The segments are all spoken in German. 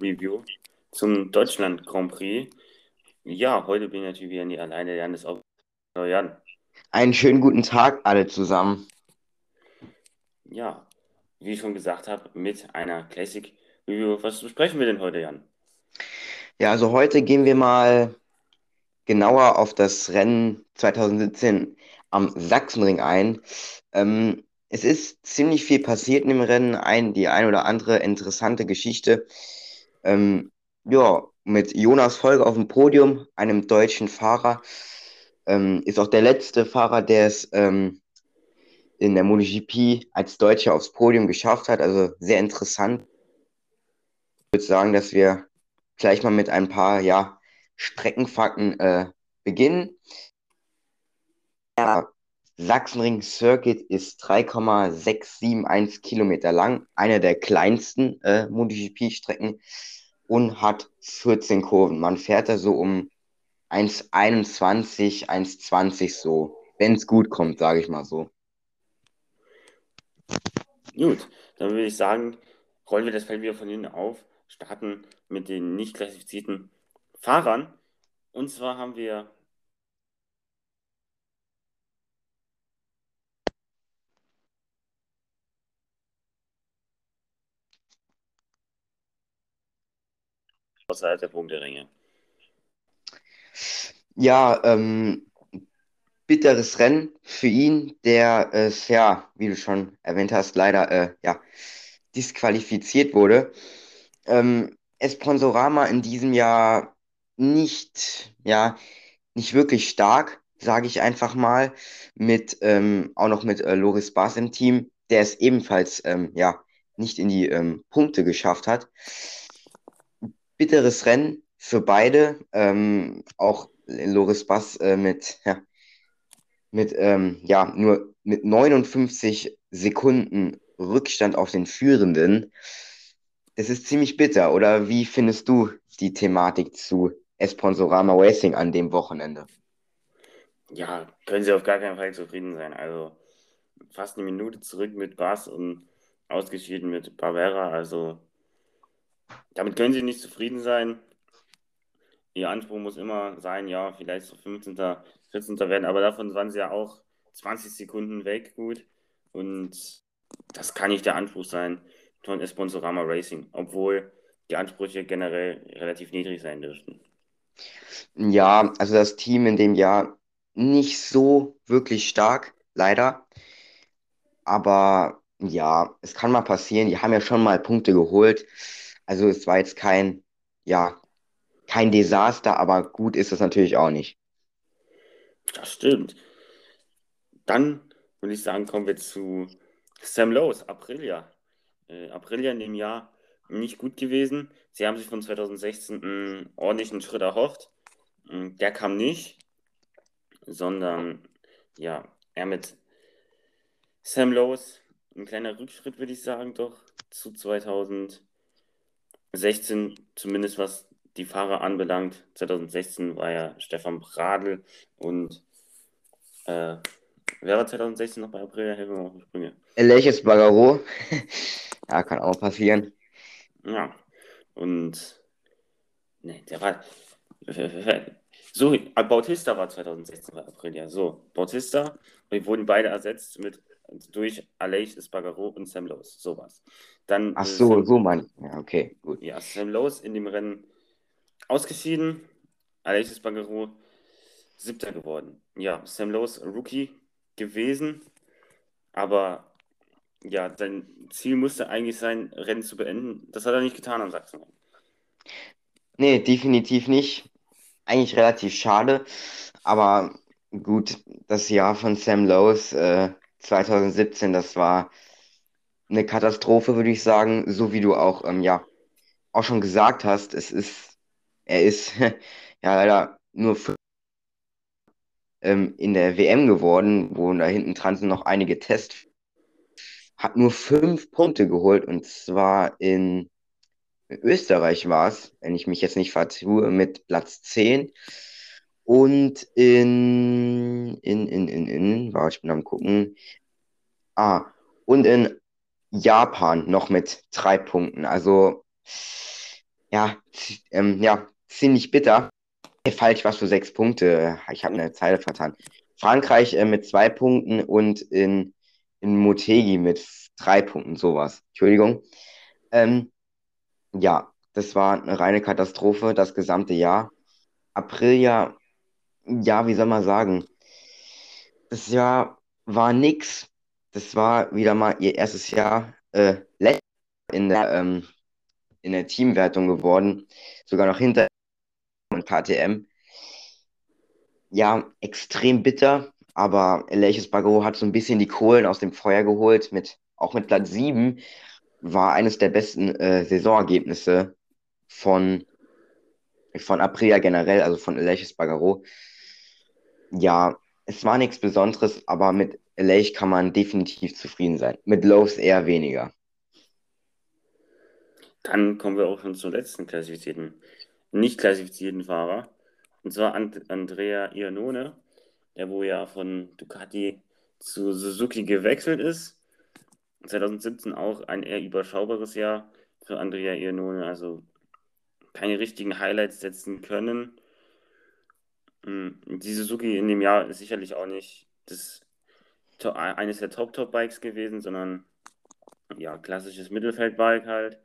Review zum Deutschland Grand Prix. Ja, heute bin ich natürlich wieder nie alleine. Jan ist auch. Jan. Einen schönen guten Tag alle zusammen. Ja, wie ich schon gesagt habe, mit einer Classic Review. Was besprechen wir denn heute, Jan? Ja, also heute gehen wir mal genauer auf das Rennen 2017 am Sachsenring ein. Ähm, es ist ziemlich viel passiert in dem Rennen, ein, die ein oder andere interessante Geschichte. Ähm, ja, mit Jonas Folge auf dem Podium, einem deutschen Fahrer. Ähm, ist auch der letzte Fahrer, der es ähm, in der MotoGP als Deutscher aufs Podium geschafft hat. Also sehr interessant. Ich würde sagen, dass wir gleich mal mit ein paar ja, Streckenfakten äh, beginnen. Ja, Sachsenring Circuit ist 3,671 Kilometer lang, eine der kleinsten äh, MotoGP-Strecken und hat 14 Kurven. Man fährt da so um 1,21, 1,20 so, wenn es gut kommt, sage ich mal so. Gut, dann würde ich sagen, rollen wir das Feld wieder von hinten auf, starten mit den nicht klassifizierten Fahrern. Und zwar haben wir außerhalb der Punkteränge. Ja, ähm, bitteres Rennen für ihn, der es, ja, wie du schon erwähnt hast, leider äh, ja, disqualifiziert wurde. Ähm, Esponsorama in diesem Jahr nicht, ja, nicht wirklich stark, sage ich einfach mal, mit ähm, auch noch mit äh, Loris Bas im Team, der es ebenfalls ähm, ja, nicht in die ähm, Punkte geschafft hat. Bitteres Rennen für beide, ähm, auch Loris Bass äh, mit, ja, mit ähm, ja, nur mit 59 Sekunden Rückstand auf den Führenden. Das ist ziemlich bitter, oder wie findest du die Thematik zu Esponsorama Racing an dem Wochenende? Ja, können sie auf gar keinen Fall zufrieden sein. Also fast eine Minute zurück mit Bass und ausgeschieden mit Barbera. Also damit können sie nicht zufrieden sein. Ihr Anspruch muss immer sein, ja, vielleicht so 15., 14. werden, aber davon waren sie ja auch 20 Sekunden weg, gut. Und das kann nicht der Anspruch sein von Esponsorama Racing, obwohl die Ansprüche generell relativ niedrig sein dürften. Ja, also das Team in dem Jahr nicht so wirklich stark, leider. Aber ja, es kann mal passieren. Die haben ja schon mal Punkte geholt. Also es war jetzt kein, ja, kein Desaster, aber gut ist es natürlich auch nicht. Das stimmt. Dann würde ich sagen, kommen wir zu Sam Lowe's, Aprilia. Äh, Aprilia in dem Jahr nicht gut gewesen. Sie haben sich von 2016 einen ordentlichen Schritt erhofft. Mm, der kam nicht, sondern ja, er mit Sam Lowe's, ein kleiner Rückschritt, würde ich sagen, doch zu 2016, zumindest was die Fahrer anbelangt. 2016 war ja Stefan Bradl und äh, wer war 2016 noch bei April? Helfen wir mal auf die Sprünge. Elias Bagaro. ja, kann auch passieren. Ja, und ne, der war. So, Bautista war 2016 bei April, ja. So, Bautista, wir wurden beide ersetzt mit durch Aleix Espargaro und Sam Lowe's, sowas. Dann, Ach so, Sam, so man. Ja, okay, gut. Ja, Sam Lowe's in dem Rennen ausgeschieden. Aleix Espargaro siebter geworden. Ja, Sam Lowe's Rookie gewesen, aber ja, sein Ziel musste eigentlich sein, Rennen zu beenden. Das hat er nicht getan am Sachsen. Nee, definitiv nicht. Eigentlich relativ schade, aber gut, das Jahr von Sam Lowe's äh, 2017, das war eine Katastrophe, würde ich sagen, so wie du auch, ähm, ja, auch schon gesagt hast, es ist, er ist ja leider nur ähm, in der WM geworden, wo da hinten dran sind noch einige Tests. Hat nur fünf Punkte geholt und zwar in Österreich war es, wenn ich mich jetzt nicht vertue, mit Platz 10. Und in, in, in, in, in, war ich bin am gucken. Ah, und in Japan noch mit drei Punkten. Also, ja, ähm, ja, ziemlich bitter. Falsch was für sechs Punkte. Ich habe eine Zeile vertan. Frankreich äh, mit zwei Punkten und in, in Motegi mit drei Punkten, sowas. Entschuldigung. Ähm, ja, das war eine reine Katastrophe, das gesamte Jahr. April ja, wie soll man sagen? Das Jahr war nix. Das war wieder mal ihr erstes Jahr äh, in der, ähm, in der Teamwertung geworden. Sogar noch hinter und KTM. Ja, extrem bitter, aber Elias Bagro hat so ein bisschen die Kohlen aus dem Feuer geholt. Mit, auch mit Platz 7 war eines der besten äh, Saisonergebnisse von, von Aprilia generell, also von Elias Bagaro. Ja, es war nichts Besonderes, aber mit Elias kann man definitiv zufrieden sein. Mit Lowe's eher weniger. Dann kommen wir auch schon zum letzten klassifizierten, nicht klassifizierten Fahrer. Und zwar And Andrea Iannone, der wo ja von Ducati zu Suzuki gewechselt ist. 2017 auch ein eher überschaubares Jahr für Andrea Iannone, also keine richtigen Highlights setzen können. Hm, die Suzuki in dem Jahr ist sicherlich auch nicht das, eines der Top-Top-Bikes gewesen, sondern ja, klassisches Mittelfeldbike halt.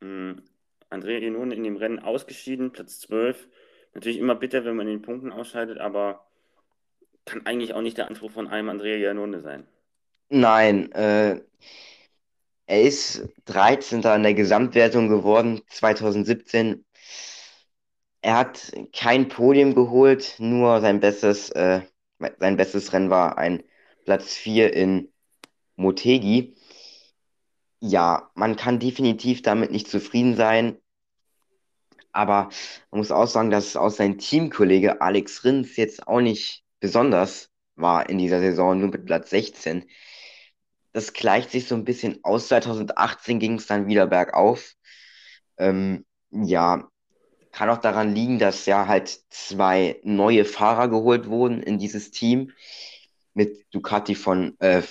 Mhm. Andrea Iannone in dem Rennen ausgeschieden, Platz 12. Natürlich immer bitter, wenn man in den Punkten ausscheidet, aber kann eigentlich auch nicht der Anspruch von einem Andrea Iannone sein. Nein, äh, er ist 13. in der Gesamtwertung geworden 2017. Er hat kein Podium geholt, nur sein bestes, äh, sein bestes Rennen war ein Platz 4 in Motegi ja, man kann definitiv damit nicht zufrieden sein. Aber man muss auch sagen, dass auch sein Teamkollege Alex Rins jetzt auch nicht besonders war in dieser Saison, nur mit Platz 16. Das gleicht sich so ein bisschen aus. 2018 ging es dann wieder bergauf. Ähm, ja, kann auch daran liegen, dass ja halt zwei neue Fahrer geholt wurden in dieses Team. Mit Ducati von, äh,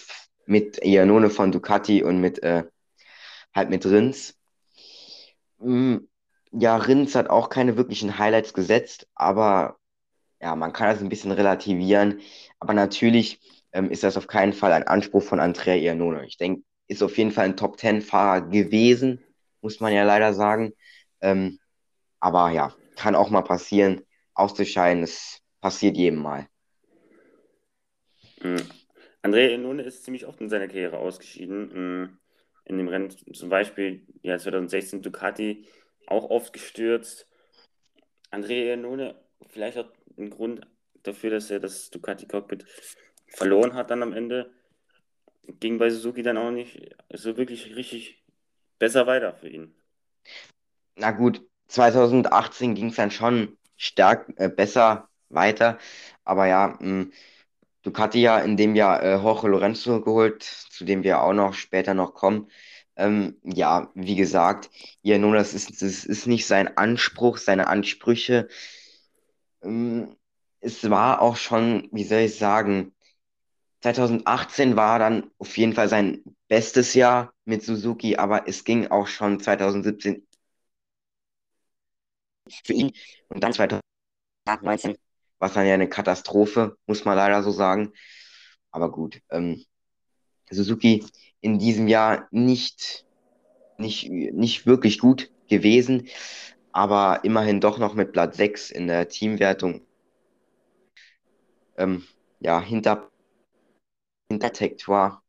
mit Iannone von Ducati und mit äh, halt mit Rins. Mm, ja, Rins hat auch keine wirklichen Highlights gesetzt, aber ja, man kann das ein bisschen relativieren. Aber natürlich ähm, ist das auf keinen Fall ein Anspruch von Andrea Iannone. Ich denke, ist auf jeden Fall ein Top-10-Fahrer gewesen, muss man ja leider sagen. Ähm, aber ja, kann auch mal passieren, auszuscheiden. Es passiert jedem Mal. Mhm. Andrea Iannone ist ziemlich oft in seiner Karriere ausgeschieden. Mhm in dem Rennen, zum Beispiel ja, 2016 Ducati auch oft gestürzt. Andrea Iannone, vielleicht auch ein Grund dafür, dass er das Ducati Cockpit verloren hat dann am Ende. Ging bei Suzuki dann auch nicht so wirklich richtig besser weiter für ihn. Na gut, 2018 ging es dann schon stark äh, besser weiter, aber ja, mh, hm, Ducati ja in dem Jahr äh, Jorge Lorenzo geholt, zu dem wir auch noch später noch kommen. Ähm, ja, wie gesagt, ja, nun, das ist, das ist nicht sein Anspruch, seine Ansprüche. Ähm, es war auch schon, wie soll ich sagen, 2018 war dann auf jeden Fall sein bestes Jahr mit Suzuki, aber es ging auch schon 2017 für ihn und dann 2019 war es dann ja eine Katastrophe, muss man leider so sagen. Aber gut, ähm, Suzuki in diesem Jahr nicht, nicht, nicht wirklich gut gewesen, aber immerhin doch noch mit Platz 6 in der Teamwertung. Ähm, ja, hinter, hinter Tectoire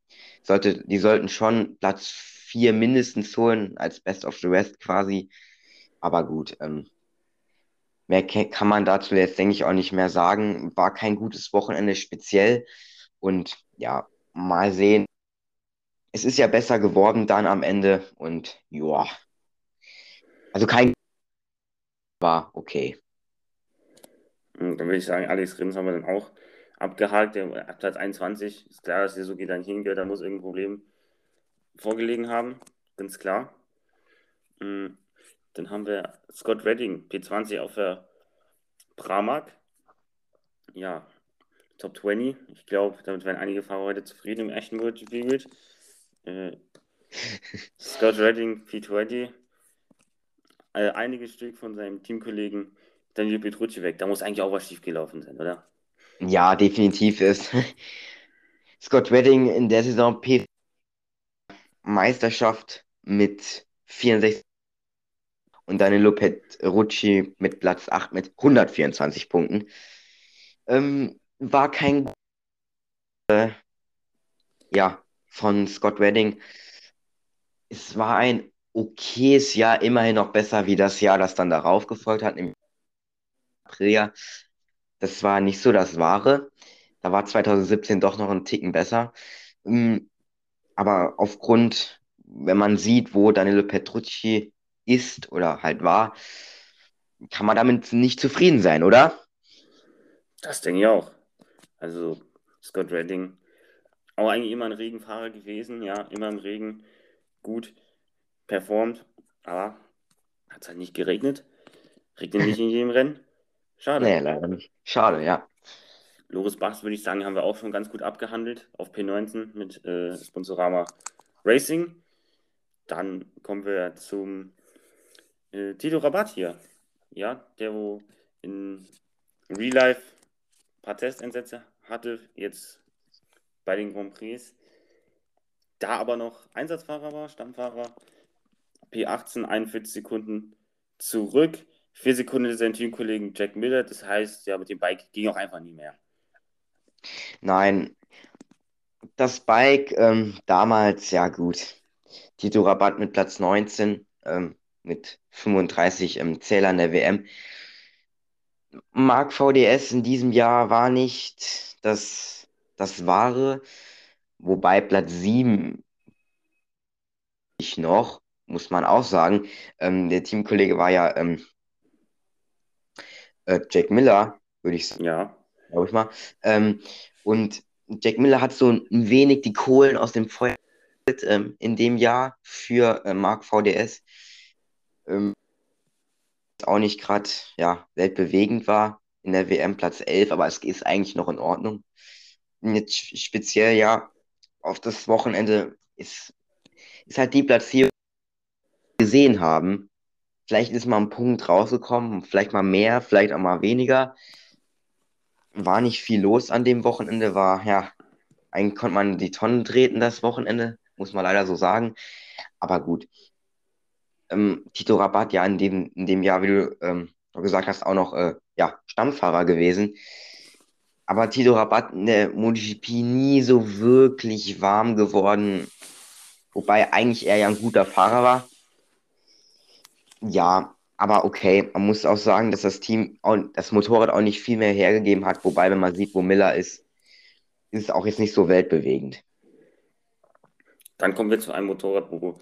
sollte, die sollten schon Platz 4 mindestens holen, als Best of the Rest quasi. Aber gut, ähm, Mehr kann man dazu jetzt, denke ich, auch nicht mehr sagen. War kein gutes Wochenende speziell. Und ja, mal sehen. Es ist ja besser geworden dann am Ende. Und ja, also kein war okay. Dann würde ich sagen, Alex Rins haben wir dann auch abgehakt. Der Platz 21 ist klar, dass geht dann hingehört. Da muss irgendein Problem vorgelegen haben. Ganz klar. Mhm. Dann haben wir Scott Redding, P20 auf der Pramac. Ja, Top 20. Ich glaube, damit werden einige Fahrer heute zufrieden im echten MotoGP äh, Scott Redding, P20. äh, einige Stück von seinem Teamkollegen Daniel Petrucci weg. Da muss eigentlich auch was schiefgelaufen sein, oder? Ja, definitiv ist Scott Redding in der Saison P Meisterschaft mit 64 und Danilo Petrucci mit Platz 8 mit 124 Punkten. Ähm, war kein äh, ja von Scott Redding. Es war ein okayes Jahr, immerhin noch besser wie das Jahr, das dann darauf gefolgt hat, im April. Das war nicht so das Wahre. Da war 2017 doch noch ein Ticken besser. Ähm, aber aufgrund, wenn man sieht, wo Danilo Petrucci ist oder halt war, kann man damit nicht zufrieden sein, oder? Das denke ich auch. Also Scott Redding, auch eigentlich immer ein Regenfahrer gewesen, ja, immer im Regen gut performt, aber hat es halt nicht geregnet. Regnet nicht in jedem Rennen. Schade. Nee, leider nicht. Schade, ja. Loris Bachs, würde ich sagen, haben wir auch schon ganz gut abgehandelt auf P19 mit äh, Sponsorama Racing. Dann kommen wir zum äh, Tito Rabatt hier. Ja, der wo in Real Life ein paar Testeinsätze hatte, jetzt bei den Grand Prix. Da aber noch Einsatzfahrer war, Stammfahrer, P18, 41 Sekunden zurück. Vier Sekunden sein Teamkollegen Jack Miller. Das heißt, ja, mit dem Bike ging auch einfach nie mehr. Nein, das Bike ähm, damals, ja gut. Tito Rabatt mit Platz 19, ähm, mit 35 ähm, Zählern der WM. Mark VDS in diesem Jahr war nicht das, das Wahre, wobei Platz 7 ich noch, muss man auch sagen. Ähm, der Teamkollege war ja ähm, äh, Jack Miller, würde ich sagen. Ja. Glaube ich mal. Ähm, und Jack Miller hat so ein wenig die Kohlen aus dem Feuer ähm, in dem Jahr für äh, Mark VDS. Ähm, auch nicht gerade ja, weltbewegend war in der WM Platz 11, aber es ist eigentlich noch in Ordnung. Jetzt speziell ja auf das Wochenende ist, ist halt die Platzierung, die wir gesehen haben. Vielleicht ist mal ein Punkt rausgekommen, vielleicht mal mehr, vielleicht auch mal weniger. War nicht viel los an dem Wochenende, war ja, eigentlich konnte man die Tonnen treten das Wochenende, muss man leider so sagen. Aber gut, ähm, Tito Rabat ja in dem, in dem Jahr, wie du ähm, gesagt hast, auch noch äh, ja, Stammfahrer gewesen. Aber Tito Rabat in der MotoGP nie so wirklich warm geworden. Wobei eigentlich er ja ein guter Fahrer war. Ja, aber okay, man muss auch sagen, dass das Team, das Motorrad auch nicht viel mehr hergegeben hat. Wobei, wenn man sieht, wo Miller ist, ist es auch jetzt nicht so weltbewegend. Dann kommen wir zu einem Motorrad, wo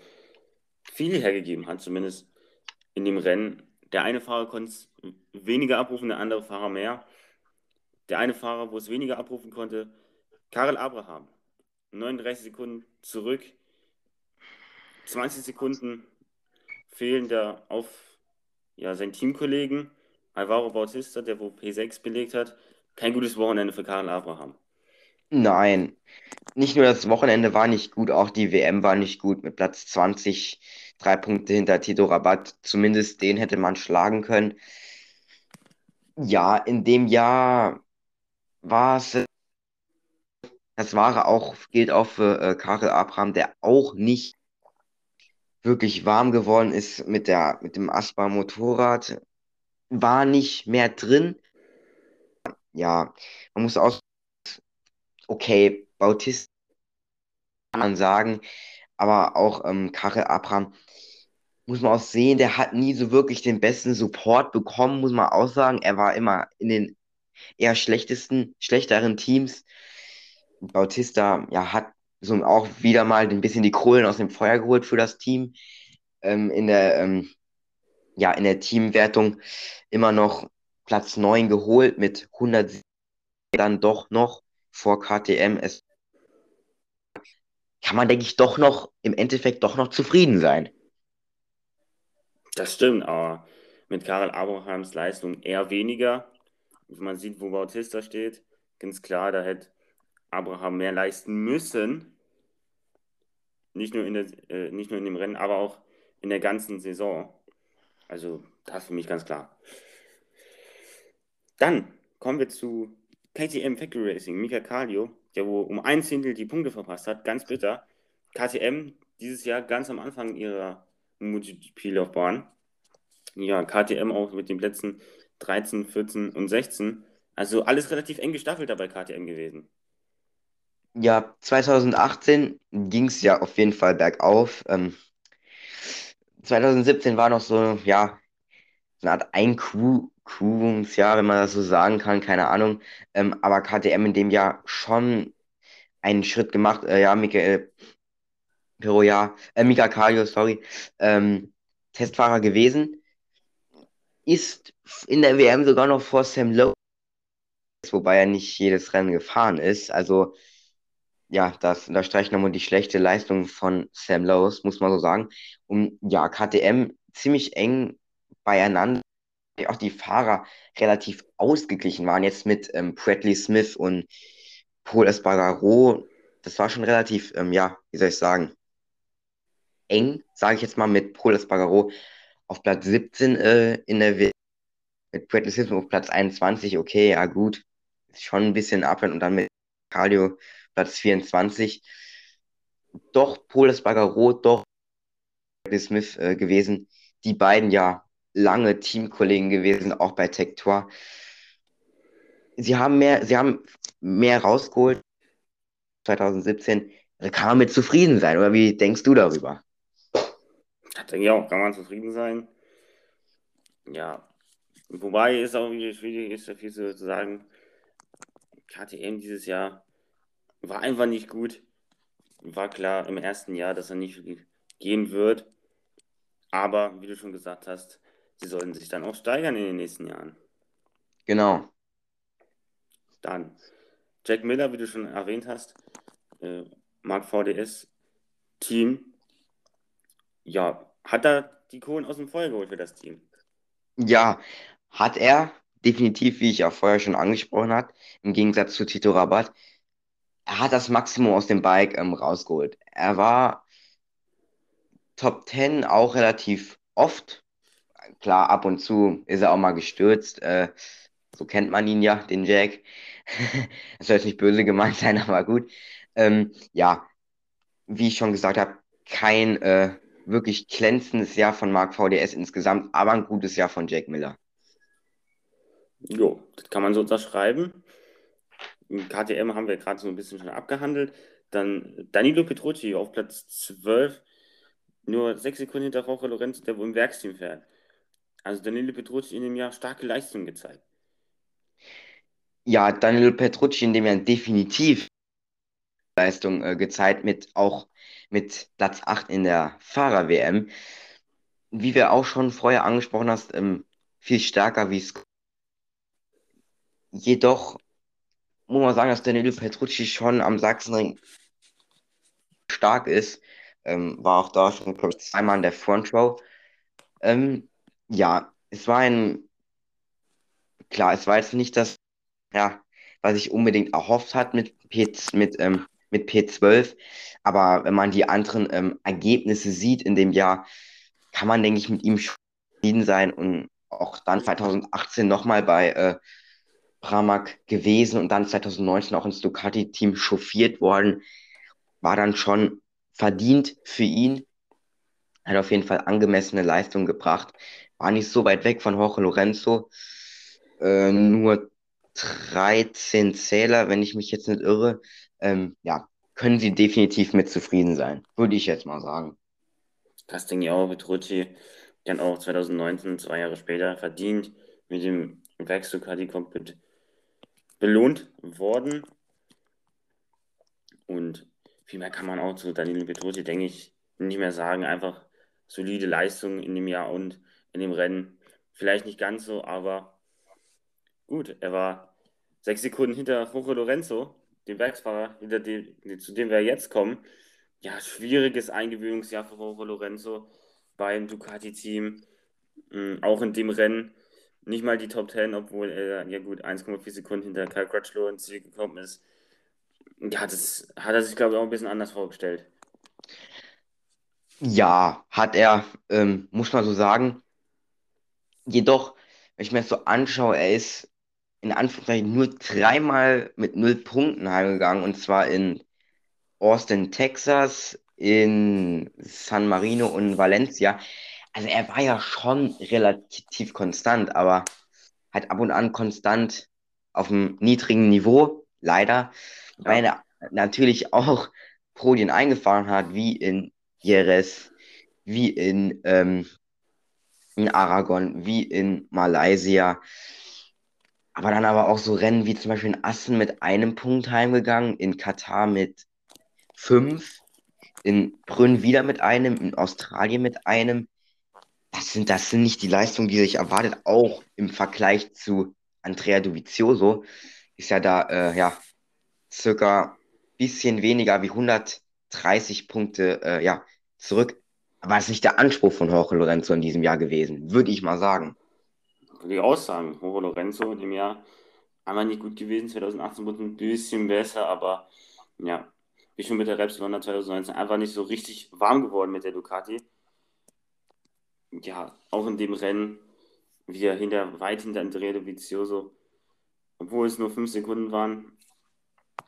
viel hergegeben hat, zumindest in dem Rennen. Der eine Fahrer konnte es weniger abrufen, der andere Fahrer mehr. Der eine Fahrer, wo es weniger abrufen konnte, Karel Abraham. 39 Sekunden zurück, 20 Sekunden fehlender auf ja, seinen Teamkollegen Alvaro Bautista, der wo P6 belegt hat. Kein gutes Wochenende für Karel Abraham. Nein, nicht nur das Wochenende war nicht gut, auch die WM war nicht gut mit Platz 20, drei Punkte hinter Tito Rabat. Zumindest den hätte man schlagen können. Ja, in dem Jahr war es, das Wahre auch, gilt auch für äh, Karel Abraham, der auch nicht wirklich warm geworden ist mit der, mit dem Aspa Motorrad. War nicht mehr drin. Ja, man muss auch okay, Bautista kann man sagen, aber auch ähm, Karel Abraham muss man auch sehen, der hat nie so wirklich den besten Support bekommen, muss man auch sagen. Er war immer in den eher schlechtesten, schlechteren Teams. Bautista, ja, hat so auch wieder mal ein bisschen die Kohlen aus dem Feuer geholt für das Team. Ähm, in der, ähm, ja, in der Teamwertung immer noch Platz 9 geholt mit 100 dann doch noch vor KTM. Es kann man, denke ich, doch noch im Endeffekt doch noch zufrieden sein. Das stimmt, aber mit Karel Abrahams Leistung eher weniger. Man sieht, wo Bautista steht, ganz klar, da hätte Abraham mehr leisten müssen. Nicht nur in, der, äh, nicht nur in dem Rennen, aber auch in der ganzen Saison. Also, das ist für mich ganz klar. Dann kommen wir zu KTM Factory Racing. Mika Kallio, der wo um ein Zehntel die Punkte verpasst hat, ganz bitter. KTM dieses Jahr ganz am Anfang ihrer MotoGP-Laufbahn. Ja, KTM auch mit den Plätzen 13, 14 und 16. Also alles relativ eng gestaffelt dabei KTM gewesen. Ja, 2018 ging es ja auf jeden Fall bergauf. Ähm, 2017 war noch so, ja, so eine Art Einkurungsjahr, wenn man das so sagen kann, keine Ahnung. Ähm, aber KTM in dem Jahr schon einen Schritt gemacht. Äh, ja, Michael Pero, ja, äh, Mika Kallio, sorry, ähm, Testfahrer gewesen. Ist in der WM sogar noch vor Sam Lowe, wobei er nicht jedes Rennen gefahren ist. Also ja, das unterstreicht nochmal die schlechte Leistung von Sam Lowe, muss man so sagen. Und ja, KTM ziemlich eng beieinander. Auch die Fahrer relativ ausgeglichen waren jetzt mit ähm, Bradley Smith und Paul Espargaro. Das war schon relativ, ähm, ja, wie soll ich sagen, eng, sage ich jetzt mal, mit Paul Espargaro auf Platz 17 äh, in der WM. Mit Bradley Smith auf Platz 21, okay, ja gut. Ist schon ein bisschen Abstand und dann mit Cardio Platz 24. Doch Paul Espargaro, doch Smith äh, gewesen. Die beiden ja lange Teamkollegen gewesen, auch bei Tector. Sie haben mehr, sie haben mehr rausgeholt 2017. Da kann man mit zufrieden sein, oder wie denkst du darüber? Ich denke auch, kann man zufrieden sein. Ja, wobei es auch schwierig ist, dafür zu sagen, KTM dieses Jahr war einfach nicht gut. War klar im ersten Jahr, dass er nicht gehen wird. Aber wie du schon gesagt hast, sie sollten sich dann auch steigern in den nächsten Jahren. Genau. Dann Jack Miller, wie du schon erwähnt hast, äh, Mark VDS Team. Ja, hat er die Kohlen aus dem Feuer geholt für das Team? Ja, hat er definitiv, wie ich auch vorher schon angesprochen habe, im Gegensatz zu Tito Rabat er hat das Maximum aus dem Bike ähm, rausgeholt. Er war Top 10 auch relativ oft. Klar, ab und zu ist er auch mal gestürzt. Äh, so kennt man ihn ja, den Jack. das soll jetzt nicht böse gemeint sein, aber gut. Ähm, ja, wie ich schon gesagt habe, kein äh, wirklich glänzendes Jahr von Mark VDS insgesamt, aber ein gutes Jahr von Jack Miller. Jo, das kann man so unterschreiben. KTM haben wir gerade so ein bisschen schon abgehandelt. Dann Danilo Petrucci auf Platz 12, nur sechs Sekunden hinter Jorge Lorenzo, der wohl im Werksteam fährt. Also Danilo Petrucci in dem Jahr starke Leistung gezeigt. Ja, Danilo Petrucci in dem Jahr definitiv Leistung äh, gezeigt, mit auch mit Platz 8 in der Fahrer-WM. Wie wir auch schon vorher angesprochen hast, ähm, viel stärker wie es. Jedoch muss man sagen, dass Danilo Petrucci schon am Sachsenring stark ist. Ähm, war auch da schon, glaube ich, zweimal in der Frontrow. Ähm, ja, es war ein, klar, es war jetzt nicht das, ja, was ich unbedingt erhofft hat mit, P, mit, ähm, mit P12, aber wenn man die anderen ähm, Ergebnisse sieht in dem Jahr, kann man, denke ich, mit ihm zufrieden sein und auch dann 2018 nochmal bei äh, Pramac gewesen und dann 2019 auch ins Ducati-Team chauffiert worden. War dann schon verdient für ihn. Hat auf jeden Fall angemessene Leistung gebracht. War nicht so weit weg von Jorge Lorenzo. Äh, nur 13 Zähler, wenn ich mich jetzt nicht irre. Ähm, ja, können sie definitiv mit zufrieden sein. Würde ich jetzt mal sagen. Auch. Petrucci dann auch 2019, zwei Jahre später, verdient mit dem Ducati Cockpit belohnt worden. Und viel mehr kann man auch zu Danilo Petrucci, denke ich, nicht mehr sagen. Einfach solide Leistung in dem Jahr und in dem Rennen. Vielleicht nicht ganz so, aber gut, er war sechs Sekunden hinter Jorge Lorenzo, dem Werksfahrer, hinter dem, zu dem wir jetzt kommen. Ja, schwieriges Eingewöhnungsjahr für Jorge Lorenzo beim Ducati-Team. Mm, auch in dem Rennen nicht mal die Top 10, obwohl er ja gut 1,4 Sekunden hinter Kyle Crutchlow ins Ziel gekommen ist. Ja, das hat er sich, glaube ich, auch ein bisschen anders vorgestellt. Ja, hat er, ähm, muss man so sagen. Jedoch, wenn ich mir das so anschaue, er ist in Anführungszeichen nur dreimal mit null Punkten heimgegangen und zwar in Austin, Texas, in San Marino und Valencia. Also er war ja schon relativ konstant, aber halt ab und an konstant auf einem niedrigen Niveau, leider. Weil Ja, er natürlich auch Podien eingefahren hat, wie in Jerez, wie in, ähm, in Aragon, wie in Malaysia. Aber dann aber auch so Rennen wie zum Beispiel in Assen mit einem Punkt heimgegangen, in Katar mit fünf, in Brünn wieder mit einem, in Australien mit einem. Das sind, das sind nicht die Leistungen, die sich erwartet, auch im Vergleich zu Andrea Dovizioso. Ist ja da, äh, ja, circa bisschen weniger wie 130 Punkte, äh, ja, zurück. Das ist nicht der Anspruch von Jorge Lorenzo in diesem Jahr gewesen, würde ich mal sagen. die Aussagen. Jorge Lorenzo in dem Jahr einmal nicht gut gewesen. 2018 wurde ein bisschen besser, aber ja, wie schon mit der Repsol 2019 einfach nicht so richtig warm geworden mit der Ducati. Ja, auch in dem Rennen wieder hinter, weit hinter Andrea Dovizioso, obwohl es nur fünf Sekunden waren.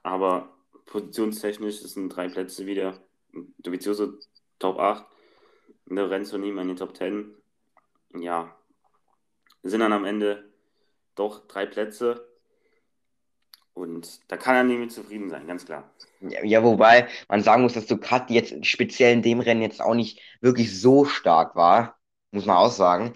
Aber positionstechnisch sind drei Plätze wieder. Dovizioso Top 8, Lorenzo nie in den Top 10. Ja, sind dann am Ende doch drei Plätze. Und da kann er nicht mit zufrieden sein, ganz klar. Ja, ja, wobei man sagen muss, dass Ducati jetzt speziell in dem Rennen jetzt auch nicht wirklich so stark war, muss man auch sagen.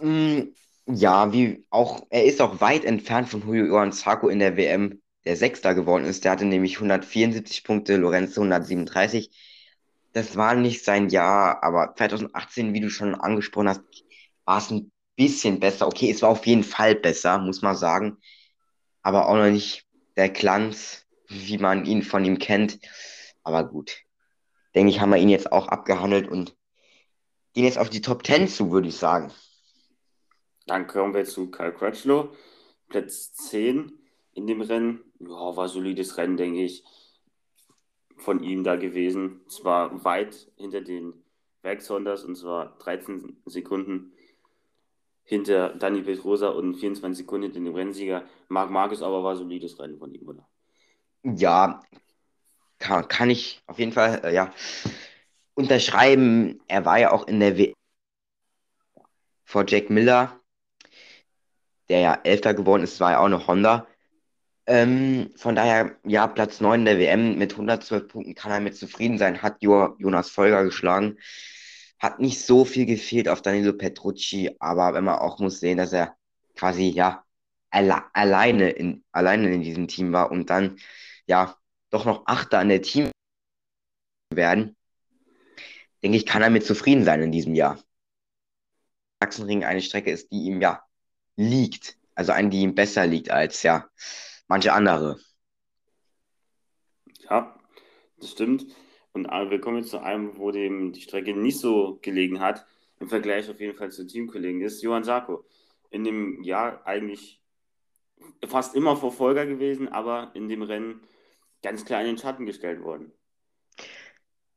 Mm, ja, wie auch, er ist auch weit entfernt von Julio Iwan Zarco in der WM, der Sechster geworden ist. Der hatte nämlich 174 Punkte, Lorenzo 137. Das war nicht sein Jahr, aber 2018, wie du schon angesprochen hast, war es ein bisschen besser. Okay, es war auf jeden Fall besser, muss man sagen, aber auch noch nicht der Glanz, wie man ihn von ihm kennt. Aber gut, denke ich, haben wir ihn jetzt auch abgehandelt und gehen jetzt auf die Top 10 zu, würde ich sagen. Dann kommen wir zu Karl Crutchlow, Platz 10 in dem Rennen. Ja, war solides Rennen, denke ich, von ihm da gewesen. Zwar weit hinter den Werkshondas und zwar 13 Sekunden hinter Dani Pedrosa und 24 Sekunden hinter dem Rennsieger. Marc Marquez aber war solides Rennen von ihm, oder? Ja, kann, kann ich auf jeden Fall, äh, ja, unterschreiben. Er war ja auch in der W vor Jack Miller, der ja Elfter geworden ist, war ja auch eine Honda. Ähm, von daher, ja, Platz 9 der WM mit 112 Punkten kann er mit zufrieden sein. Hat jo Jonas Folger geschlagen. Hat nicht so viel gefehlt auf Danilo Petrucci, aber wenn man auch muss sehen, dass er quasi, ja, alle alleine in, alleine in diesem Team war und dann, ja, doch noch Achter an der Team werden, denke ich, kann er mit zufrieden sein in diesem Jahr. Sachsenring eine Strecke ist, die ihm ja liegt. Also eine, die ihm besser liegt als ja manche andere. Ja, das stimmt. Und wir kommen jetzt zu einem, wo dem die Strecke nicht so gelegen hat, im Vergleich auf jeden Fall zu Teamkollegen, ist Johann Sarko. In dem Jahr eigentlich fast immer Verfolger gewesen, aber in dem Rennen ganz klar in den Schatten gestellt worden.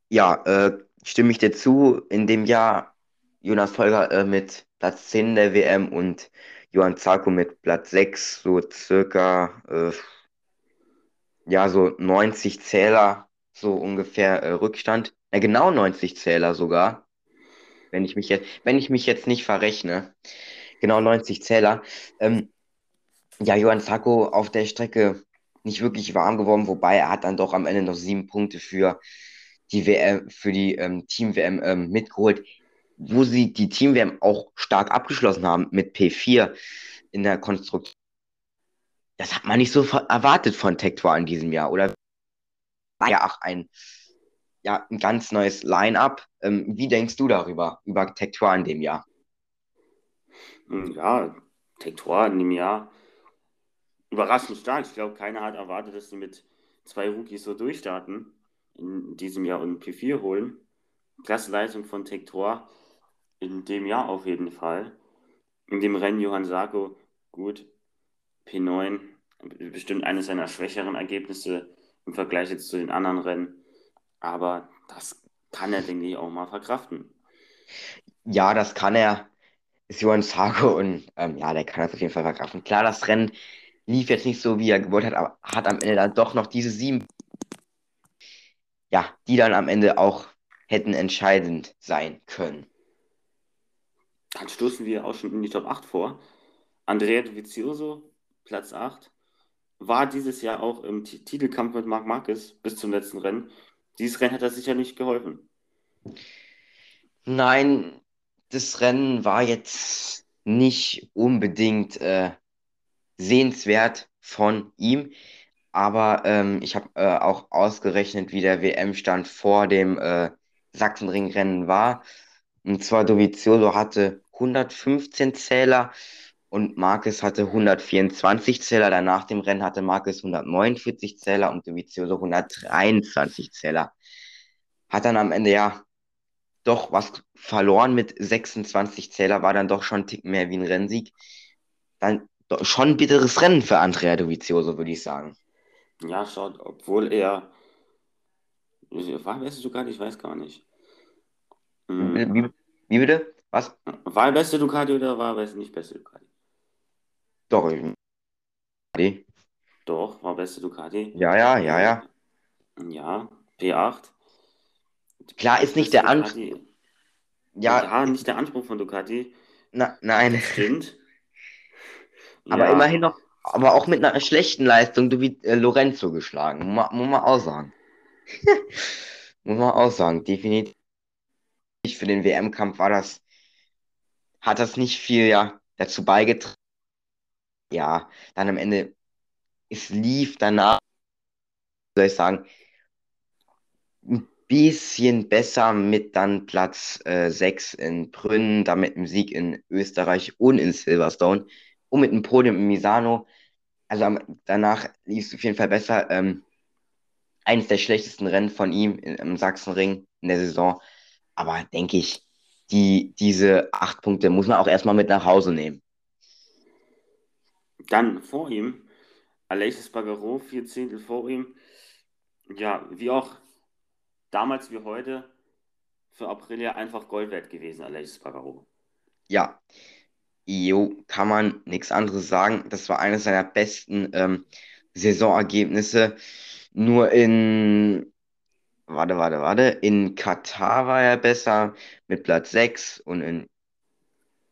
Ja, äh, stimme ich dir zu. In dem Jahr Jonas Folger äh, mit Platz 10 der WM und Johann Zarco mit Platz 6, so circa, äh, ja, so 90 Zähler, so ungefähr äh, Rückstand. Ja, genau 90 Zähler sogar, wenn ich mich jetzt, wenn ich mich jetzt nicht verrechne. Genau 90 Zähler. Ähm, ja, Johann Zarco auf der Strecke nicht wirklich warm geworden, wobei er hat dann doch am Ende noch sieben Punkte für die WM, für die ähm, Team-WM ähm, mitgeholt, wo sie die Team-WM auch stark abgeschlossen haben mit P4 in der Konstruktion. Das hat man nicht so erwartet von Tector in diesem Jahr, oder? War ja auch ein, ja, ein ganz neues Line-up. Ähm, wie denkst du darüber, über Tector in dem Jahr? Hm, Ja, Tektor in dem Jahr überraschend stark. Ich glaube, keiner hat erwartet, dass sie mit zwei Rookies so durchstarten in diesem Jahr und P4 holen. Klasse Leistung von Tektor in dem Jahr auf jeden Fall. In dem Rennen Johann Sarko, gut, P9, bestimmt eines seiner schwächeren Ergebnisse im Vergleich jetzt zu den anderen Rennen. Aber das kann er, denke ich, auch mal verkraften. Ja, das kann er. ist Johann Sargo und ähm, ja, der kann das auf jeden Fall verkraften. Klar, das Rennen lief jetzt nicht so, wie er gewollt hat, aber hat am Ende dann doch noch diese sieben, ja, die dann am Ende auch hätten entscheidend sein können. Dann stoßen wir auch schon in die Top 8 vor. Andrea Dovizioso, Platz 8, war dieses Jahr auch im T Titelkampf mit Marc Marquez bis zum letzten Rennen. Dieses Rennen hat er sicher nicht geholfen. Nein, das Rennen war jetzt nicht unbedingt äh, sehenswert von ihm, aber ähm, ich habe äh, auch ausgerechnet, wie der WM-Stand vor dem äh, Sachsenring-Rennen war. Und zwar Dovizioso hatte 115 Zähler und Marquez hatte 124 Zähler. Danach dem Rennen hatte Marquez 149 Zähler und Dovizioso 123 Zähler. Hat dann am Ende ja doch was verloren mit 26 Zähler, war dann doch schon ein Tick mehr wie ein Rennsieg. Dann schon ein bitteres Rennen für Andrea Dovizioso, würde ich sagen. Ja, schaut, obwohl er. War beste Ducati? Ich weiß gar nicht. Hm. Wie, wie, bitte? Was? War beste Ducati oder war es nicht beste Ducati? Doch. Ducati. Doch, war beste Ducati. Ja, ja, ja, ja. Ja, P8. Klar ist nicht der Anspruch. Ja, ja, nicht der Anspruch von Ducati. Na, nein. Das stimmt. aber Ja. immerhin noch, aber auch mit einer schlechten Leistung, du wie äh, Lorenzo geschlagen. Muss man, muss man auch sagen. muss man auch sagen, definitiv. Für den WM-Kampf war das, hat das nicht viel ja, dazu beigetragen. Ja, dann am Ende, es lief danach, soll ich sagen, ein bisschen besser mit dann Platz äh, 6 in Brünn, dann mit dem Sieg in Österreich und in Silverstone und mit dem Podium in Misano. Also am, danach lief es auf jeden Fall besser. Ähm, eines der schlechtesten Rennen von ihm im Sachsenring in der Saison. Aber denke ich, die, diese acht Punkte muss man auch erstmal mit nach Hause nehmen. Dann vor ihm, Aleix Spargaro, vier Zehntel vor ihm. Ja, wie auch damals wie heute für Aprilia einfach Gold wert gewesen, Aleix Spargaro. Ja, jo, kann man nichts anderes sagen. Das war eines seiner besten ähm, Saisonergebnisse. Nur in, warte, warte, warte, in Katar war er besser mit Platz 6 und in,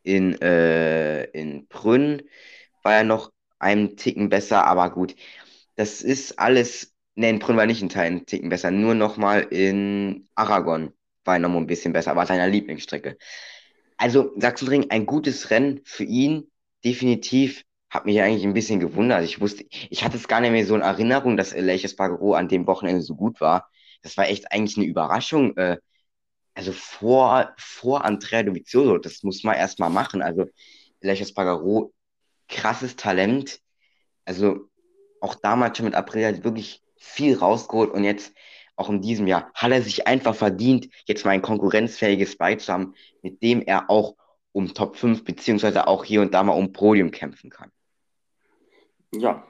in, äh, in Brünn war er noch einen Ticken besser, aber gut, das ist alles, ne, in Brünn war nicht einen Ticken besser, nur nochmal in Aragon war er nochmal ein bisschen besser, war seine Lieblingsstrecke. Also Sachsenring, ein gutes Rennen für ihn, definitiv. Hat mich eigentlich ein bisschen gewundert. Ich wusste, ich hatte es gar nicht mehr so in Erinnerung, dass Aleix Espargaro an dem Wochenende so gut war. Das war echt eigentlich eine Überraschung. Äh, also vor, vor Andrea Dovizioso, das muss man erstmal machen. Also Aleix Espargaro, krasses Talent. Also auch damals schon mit Aprilia wirklich viel rausgeholt und jetzt auch in diesem Jahr hat er sich einfach verdient, jetzt mal ein konkurrenzfähiges Bike zu haben, mit dem er auch um Top 5 beziehungsweise auch hier und da mal um Podium kämpfen kann. Ja,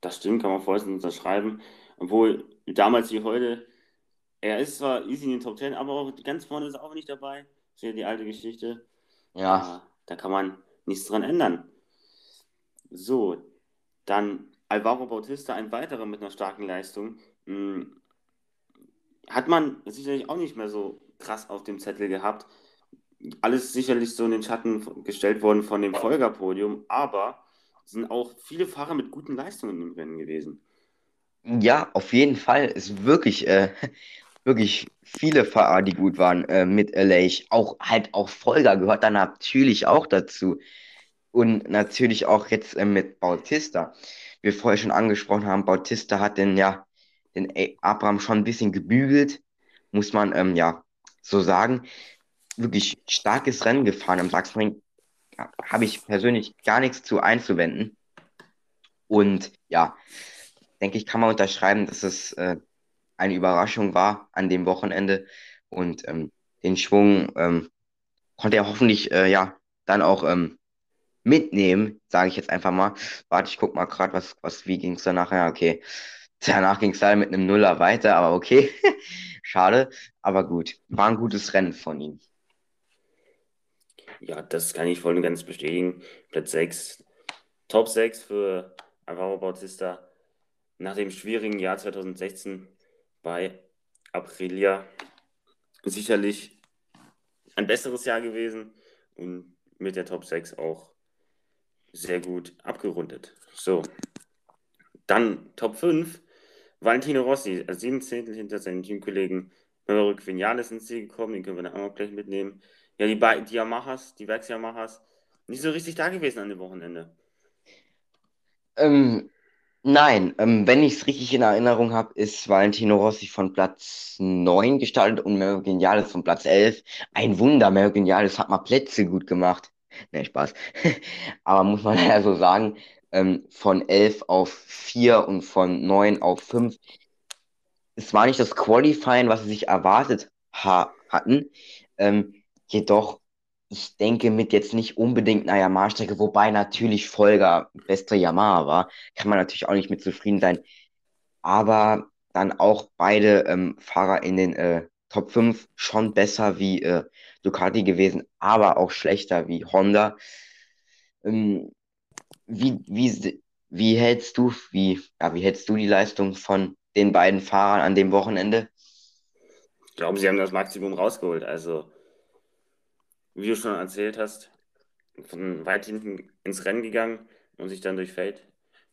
das stimmt, kann man vollständig unterschreiben. Obwohl damals wie heute, er ist zwar easy in den Top 10, aber auch ganz vorne ist er auch nicht dabei. Das ist ja die alte Geschichte. Ja, Ah, da kann man nichts dran ändern. So, dann Alvaro Bautista, ein weiterer mit einer starken Leistung. Hm, Hat man sicherlich auch nicht mehr so krass auf dem Zettel gehabt. Alles sicherlich so in den Schatten gestellt worden von dem Folgerpodium, aber sind auch viele Fahrer mit guten Leistungen im Rennen gewesen. ja, auf jeden Fall. Es ist wirklich, äh, wirklich viele Fahrer, die gut waren äh, mit Aleix. Auch halt auch Folger gehört dann natürlich auch dazu. Und natürlich auch jetzt äh, mit Bautista. Wie wir vorher schon angesprochen haben, Bautista hat den, ja, den Abraham schon ein bisschen gebügelt, muss man ähm, ja so sagen. Wirklich starkes Rennen gefahren im Sachsenring. Ja, Habe ich persönlich gar nichts zu einzuwenden. Und ja, denke ich, kann man unterschreiben, dass es äh, eine Überraschung war an dem Wochenende. Und ähm, den Schwung ähm, konnte er hoffentlich äh, ja dann auch ähm, mitnehmen, sage ich jetzt einfach mal. Warte, ich guck mal gerade, was, was, wie ging es danach? Ja, okay. Danach ging es leider mit einem Nuller weiter, aber okay. Schade, aber gut. War ein gutes Rennen von ihm. Ja, das kann ich voll und ganz bestätigen. Platz 6, Top 6 für Alvaro Bautista nach dem schwierigen Jahr 2016 bei Aprilia. Sicherlich ein besseres Jahr gewesen und mit der Top 6 auch sehr gut abgerundet. So, dann Top 5. Valentino Rossi, also sieben Zehntel hinter seinen Teamkollegen Maverick Vinales ins Ziel gekommen, den können wir dann auch gleich mitnehmen. Ja, die, die Yamahas, die Werks-Yamahas, nicht so richtig da gewesen an dem Wochenende. Ähm, nein, ähm, wenn ich es richtig in Erinnerung habe, ist Valentino Rossi von Platz 9 gestartet und Maverick Vinales von Platz 11. Ein Wunder, Maverick Vinales hat mal Plätze gut gemacht. Ne, Spaß. Aber muss man ja so sagen, ähm, von 11 auf 4 und von 9 auf 5. Es war nicht das Qualifying, was sie sich erwartet ha hatten. Ähm, jedoch, ich denke mit jetzt nicht unbedingt einer Yamaha-Strecke, wobei natürlich Folger bester Yamaha war, kann man natürlich auch nicht mit zufrieden sein. Aber dann auch beide ähm, Fahrer in den äh, Top 5 schon besser wie äh, Ducati gewesen, aber auch schlechter wie Honda. Ähm, wie, wie, wie hältst du, wie, ja, wie hältst du die Leistung von den beiden Fahrern an dem Wochenende? Ich glaube, sie haben das Maximum rausgeholt. Also, wie du schon erzählt hast, von weit hinten ins Rennen gegangen und sich dann durch Feld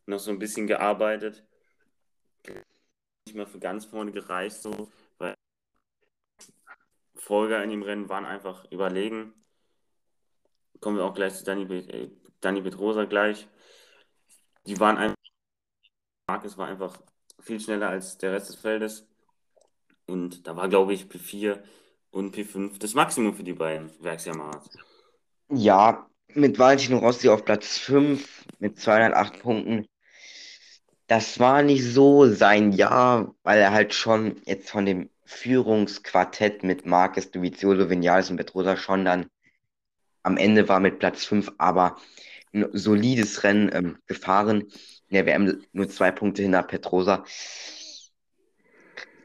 noch so ein bisschen gearbeitet. Nicht mehr für ganz vorne gereicht, so, weil Folger in dem Rennen waren einfach überlegen. Kommen wir auch gleich zu Dani, äh, Petrosa gleich. Die waren einfach, Marcus war einfach viel schneller als der Rest des Feldes. Und da war, glaube ich, P4 und P5 das Maximum für die beiden Werksyamahas. Ja, mit Valentino Rossi auf Platz 5 mit 208 Punkten. Das war nicht so sein Jahr, weil er halt schon jetzt von dem Führungsquartett mit Marquez, Dovizioso, Vinales und Petrosa schon dann am Ende war mit Platz 5, aber ein solides Rennen ähm, gefahren. In der WM nur zwei Punkte hinter Petrosa.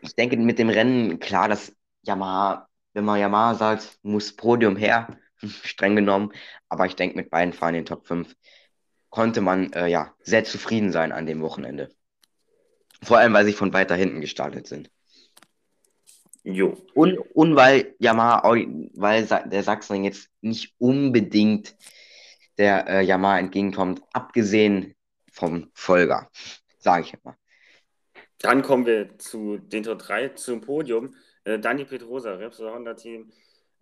Ich denke, mit dem Rennen, klar, dass Yamaha, wenn man Yamaha sagt, muss Podium her, streng genommen. Aber ich denke, mit beiden Fahrern in den Top 5 konnte man äh, ja sehr zufrieden sein an dem Wochenende. Vor allem, weil sie von weiter hinten gestartet sind. Jo. Und, und weil Yamaha, weil der Sachsenring jetzt nicht unbedingt der äh, Yamaha entgegenkommt, abgesehen vom Folger, sage ich immer. Dann kommen wir zu den Top 3 zum Podium. Äh, Dani Petrosa, Repsol Honda Team,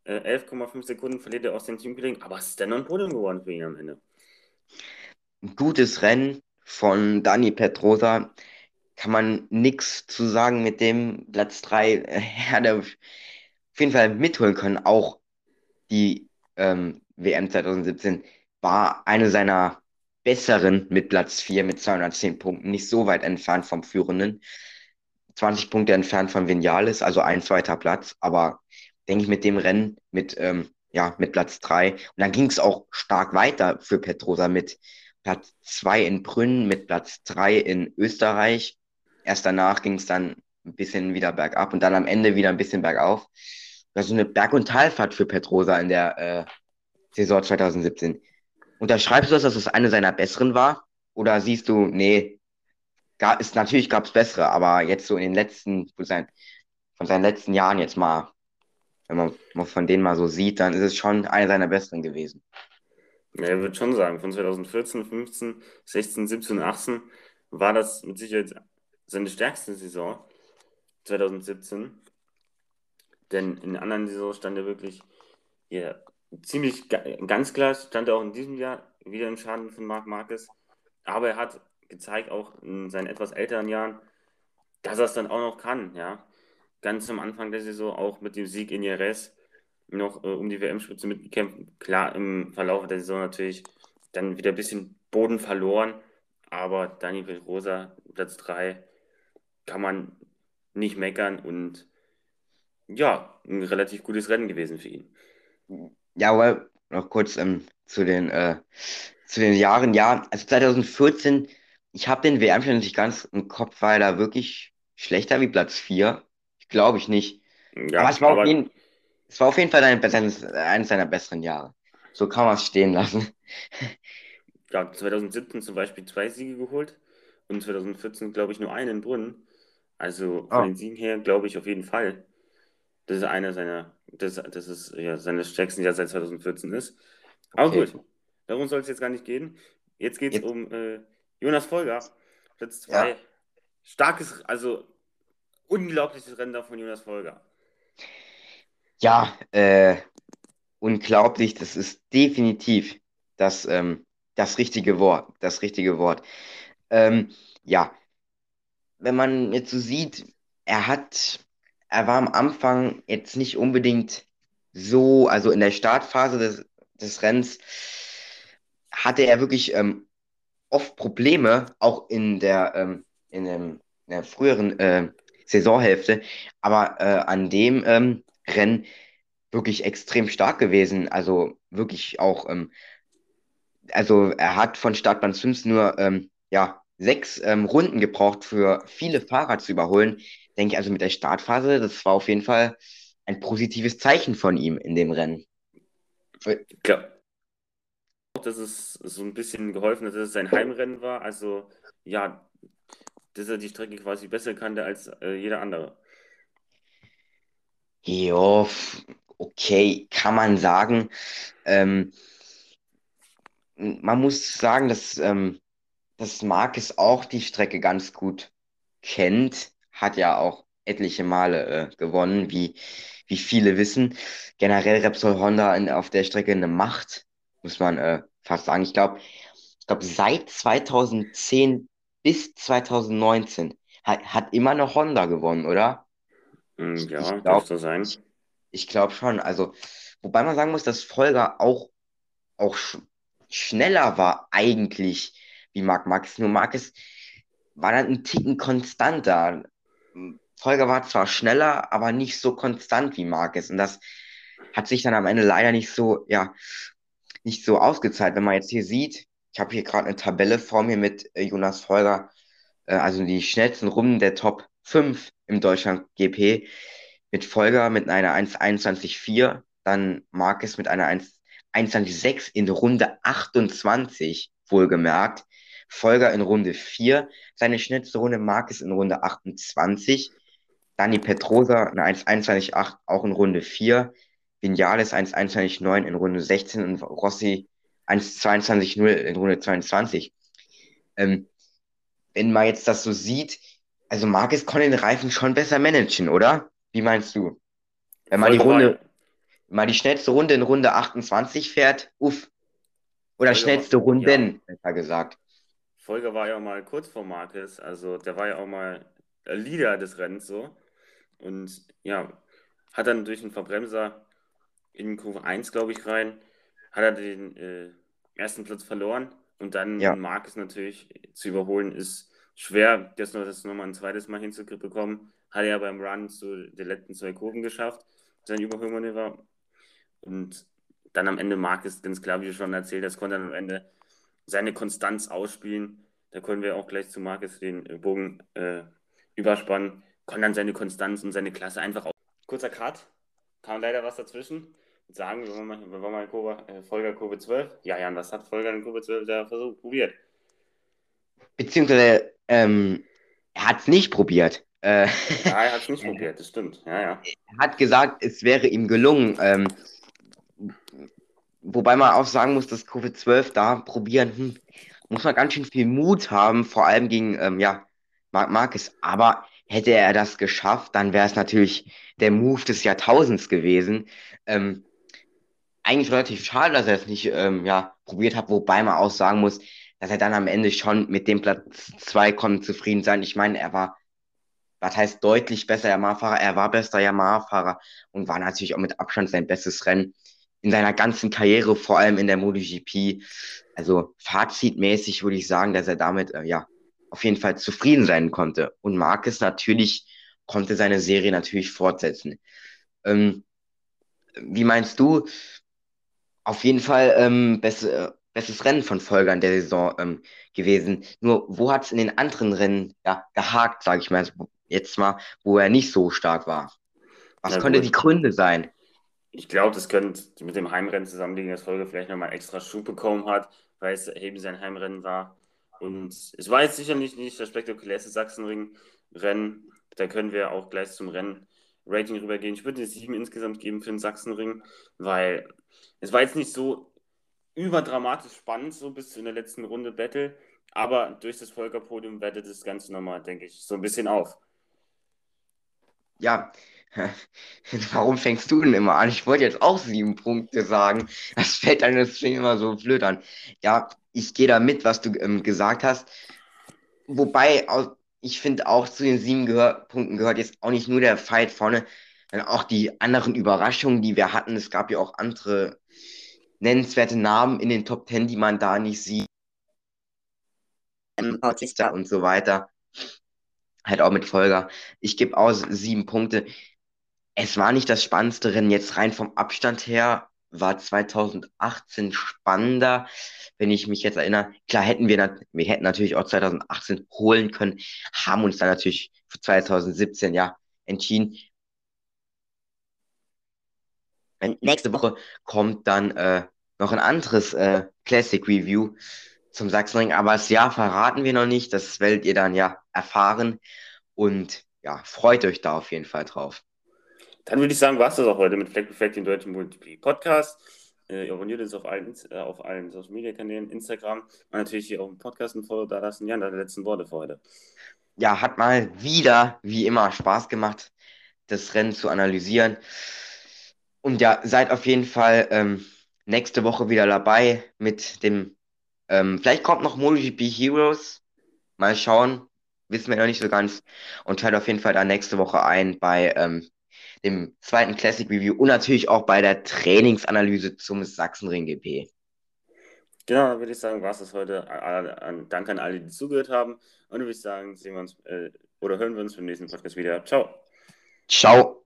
äh, 11,5 Sekunden verliert er aus dem Teamkollegen, aber es ist dennoch ein Podium geworden für ihn am Ende. Ein gutes Rennen von Dani Petrosa. Kann man nichts zu sagen mit dem Platz 3. Er hätte auf jeden Fall mitholen können. Auch die ähm, WM 2017 war eine seiner besseren mit Platz 4 mit 210 Punkten, nicht so weit entfernt vom Führenden. 20 Punkte entfernt von Vinales, also ein zweiter Platz, aber denke ich mit dem Rennen mit, ähm, ja, mit Platz 3. Und dann ging es auch stark weiter für Petrosa mit Platz 2 in Brünn, mit Platz 3 in Österreich. Erst danach ging es dann ein bisschen wieder bergab und dann am Ende wieder ein bisschen bergauf. Also eine Berg- und Talfahrt für Petrosa in der äh, Saison 2017. Unterschreibst du das, dass es eine seiner besseren war? Oder siehst du, nee, gab, ist, natürlich gab es bessere, aber jetzt so in den letzten, von seinen, von seinen letzten Jahren jetzt mal, wenn man, man von denen mal so sieht, dann ist es schon eine seiner besseren gewesen. Ja, ich würde schon sagen, von 2014, 15, 16, 17, 18 war das mit Sicherheit seine stärkste Saison. 2017. Denn in anderen Saisons stand er wirklich hier ziemlich ganz klar stand er auch in diesem Jahr wieder im Schaden von Marc Marquez. Aber er hat gezeigt, auch in seinen etwas älteren Jahren, dass er es dann auch noch kann. Ja? Ganz am Anfang der Saison auch mit dem Sieg in Jerez noch äh, um die WM-Spitze mitgekämpft. Klar, im Verlauf der Saison natürlich dann wieder ein bisschen Boden verloren. Aber Dani Pedrosa, Platz 3, kann man nicht meckern und ja, ein relativ gutes Rennen gewesen für ihn. Ja, aber noch kurz ähm, zu den, äh, zu den Jahren. Ja, also 2014, ich habe den WM-Stand nicht ganz im Kopf, weil er wirklich schlechter wie Platz 4. Glaube ich nicht. Ja, aber es war, aber auf jeden, es war auf jeden Fall ein, eines seiner besseren Jahre. so kann man es stehen lassen. Ja, 2017 zum Beispiel zwei Siege geholt und 2014, glaube ich, nur einen Brunnen. Also von Oh, den Siegen her glaube ich auf jeden Fall. Das ist einer seiner, das, das ist ja seine stärksten Jahr seit 2014 ist. Aber okay. gut, darum soll es jetzt gar nicht gehen. Jetzt geht es um äh, Jonas Folger, Platz ja, 2. Starkes, also unglaubliches Rennen da von Jonas Folger. ja, äh, unglaublich, das ist definitiv das, ähm, das richtige Wort, das richtige Wort. Ähm, ja, wenn man jetzt so sieht, er hat, er war am Anfang jetzt nicht unbedingt so, also in der Startphase des, des Rennens hatte er wirklich ähm, oft Probleme, auch in der, ähm, in dem, in der früheren äh, Saisonhälfte, aber äh, an dem ähm, Rennen wirklich extrem stark gewesen. Also wirklich auch, ähm, also er hat von Startbahn 5 nur ähm, ja, sechs ähm, Runden gebraucht für viele Fahrer zu überholen. Denke ich also mit der Startphase, das war auf jeden Fall ein positives Zeichen von ihm in dem Rennen. Auch, dass es so ein bisschen geholfen hat, dass es sein Heimrennen war. Also ja, dass er die Strecke quasi besser kannte als äh, jeder andere. F- okay, kann man sagen. Ähm, man muss sagen, dass, ähm, dass Marquez auch die Strecke ganz gut kennt, hat ja auch etliche Male äh, gewonnen, wie, wie viele wissen. Generell Repsol Honda in, auf der Strecke eine Macht, muss man äh, fast sagen. Ich glaube, ich glaube, seit 2010 bis 2019 hat, hat immer noch Honda gewonnen, oder? Hm, Ich, ja, glaube, dürfte sein. ich, ich glaube schon. Also, wobei man sagen muss, dass Folger auch, auch sch schneller war eigentlich wie Marc Marquez. Nur Marquez war dann ein Ticken konstanter. Folger war zwar schneller, aber nicht so konstant wie Marquez. Und das hat sich dann am Ende leider nicht so, ja, nicht so ausgezahlt. Wenn man jetzt hier sieht, ich habe hier gerade eine Tabelle vor mir mit äh, Jonas Folger, äh, also die schnellsten Runden der Top 5 im Deutschland GP, mit Folger mit einer 1,21,4, dann Marquez mit einer 1,21,6 in Runde 28, wohlgemerkt. Folger in Runde 4, seine schnellste Runde, Marquez in Runde 28. Dani Pedrosa eine 1,21,8 auch in Runde 4. Vinales 1,21,9 in Runde 16 und Rossi 1,22,0 in Runde 22. Ähm, wenn man jetzt das so sieht, also Marquez konnte den Reifen schon besser managen, oder? Wie meinst du? Wenn man die Runde, wenn man die schnellste Runde in Runde 28 fährt, uff, oder Folger schnellste ja, Runden, besser gesagt. Folger war ja auch mal kurz vor Marquez, also der war ja auch mal der Leader des Rennens so. Und ja, hat dann durch einen Verbremser in Kurve 1, glaube ich, rein, hat er den äh, ersten Platz verloren. Und dann Ja, Marquez natürlich zu überholen, ist schwer, das, das nochmal ein zweites Mal hinzubekommen. Hat er ja beim Run zu den letzten zwei Kurven geschafft, sein Überholmanöver. Und dann am Ende Marquez, ganz klar, wie du schon erzählt hast, konnte dann am Ende seine Konstanz ausspielen. Da können wir auch gleich zu Marquez den äh, Bogen äh, überspannen. Konnte dann seine Konstanz und seine Klasse einfach aus. Kurzer Cut, kam leider was dazwischen. Sagen wir mal, wir wollen mal Kurve, äh, Folger Kurve 12. Ja, Jan, was hat Folger in Kurve 12 da versucht, probiert? beziehungsweise ähm, er hat es nicht probiert. Äh, Ja, er hat es nicht er probiert, das stimmt. Ja, ja. hat gesagt, es wäre ihm gelungen. Ähm, wobei man auch sagen muss, dass Kurve 12 da probieren, hm, muss man ganz schön viel Mut haben, vor allem gegen ähm, ja, Marc Marquez. Aber hätte er das geschafft, dann wäre es natürlich der Move des Jahrtausends gewesen. Ähm, eigentlich relativ schade, dass er es nicht ähm, ja, probiert hat, wobei man auch sagen muss, dass er dann am Ende schon mit dem Platz 2 konnte zufrieden sein. Ich meine, er war, was heißt deutlich besser Yamaha-Fahrer, er war bester Yamaha-Fahrer und war natürlich auch mit Abstand sein bestes Rennen in seiner ganzen Karriere, vor allem in der MotoGP. Also fazitmäßig würde ich sagen, dass er damit äh, ja auf jeden Fall zufrieden sein konnte. Und Marquez natürlich konnte seine Serie natürlich fortsetzen. Ähm, wie meinst du? Auf jeden Fall ähm, beste, bestes Rennen von Folger in der Saison ähm, gewesen. Nur wo hat es in den anderen Rennen ja, gehakt, sage ich mal jetzt mal, wo er nicht so stark war? Was könnte die. Gründe sein? Ich glaube, das könnte mit dem Heimrennen zusammenliegen, dass Folge vielleicht nochmal extra Schub bekommen hat, weil es eben sein Heimrennen war. Und es war jetzt sicherlich nicht das spektakulärste Sachsenring-Rennen. Da können wir auch gleich zum Rennen-Rating rübergehen. Ich würde eine 7 insgesamt geben für den Sachsenring, weil es war jetzt nicht so überdramatisch spannend, so bis in der letzten Runde Battle. Aber durch das Volker-Podium wertet das Ganze nochmal, denke ich, so ein bisschen auf. Ja, warum fängst du denn immer an? Ich wollte jetzt auch sieben Punkte sagen. Das fällt einem deswegen immer so blöd an. Ja, ich gehe da mit, was du ähm, gesagt hast. Wobei, ich finde auch zu den sieben Gehör Punkten gehört jetzt auch nicht nur der Fight vorne, auch die anderen Überraschungen, die wir hatten. Es gab ja auch andere nennenswerte Namen in den Top Ten, die man da nicht sieht. Bautista und so weiter. Halt auch mit Folger. Ich gebe aus sieben Punkte. Es war nicht das spannendste Rennen jetzt rein vom Abstand her. War 2018 spannender, wenn ich mich jetzt erinnere. Klar hätten wir, wir hätten natürlich auch 2018 holen können, haben uns dann natürlich für 2017 ja entschieden. Nächste Woche kommt dann äh, noch ein anderes äh, Classic Review zum Sachsenring, aber das Jahr verraten wir noch nicht. Das werdet ihr dann ja erfahren. Und ja, freut euch da auf jeden Fall drauf. Dann würde ich sagen, war es das auch heute mit Fleck Perfekt, dem deutschen Multiplay Podcast. Äh, ihr abonniert uns auf allen, äh, auf allen Social Media Kanälen, Instagram und natürlich hier auf dem Podcast ein Follow da lassen. Jan, deine letzten Worte für heute. Ja, hat mal wieder, wie immer, Spaß gemacht, das Rennen zu analysieren. Und ja, seid auf jeden Fall ähm, nächste Woche wieder dabei mit dem ähm, vielleicht kommt noch MotoGP Heroes. Mal schauen. Wissen wir noch nicht so ganz. Und hört auf jeden Fall da nächste Woche ein bei ähm, dem zweiten Classic Review und natürlich auch bei der Trainingsanalyse zum Sachsenring GP. Genau, dann würde ich sagen, war es das heute. Danke an alle, die zugehört haben. Und dann würde ich sagen, sehen wir uns äh, oder hören wir uns beim nächsten Podcast wieder. Ciao. Ciao.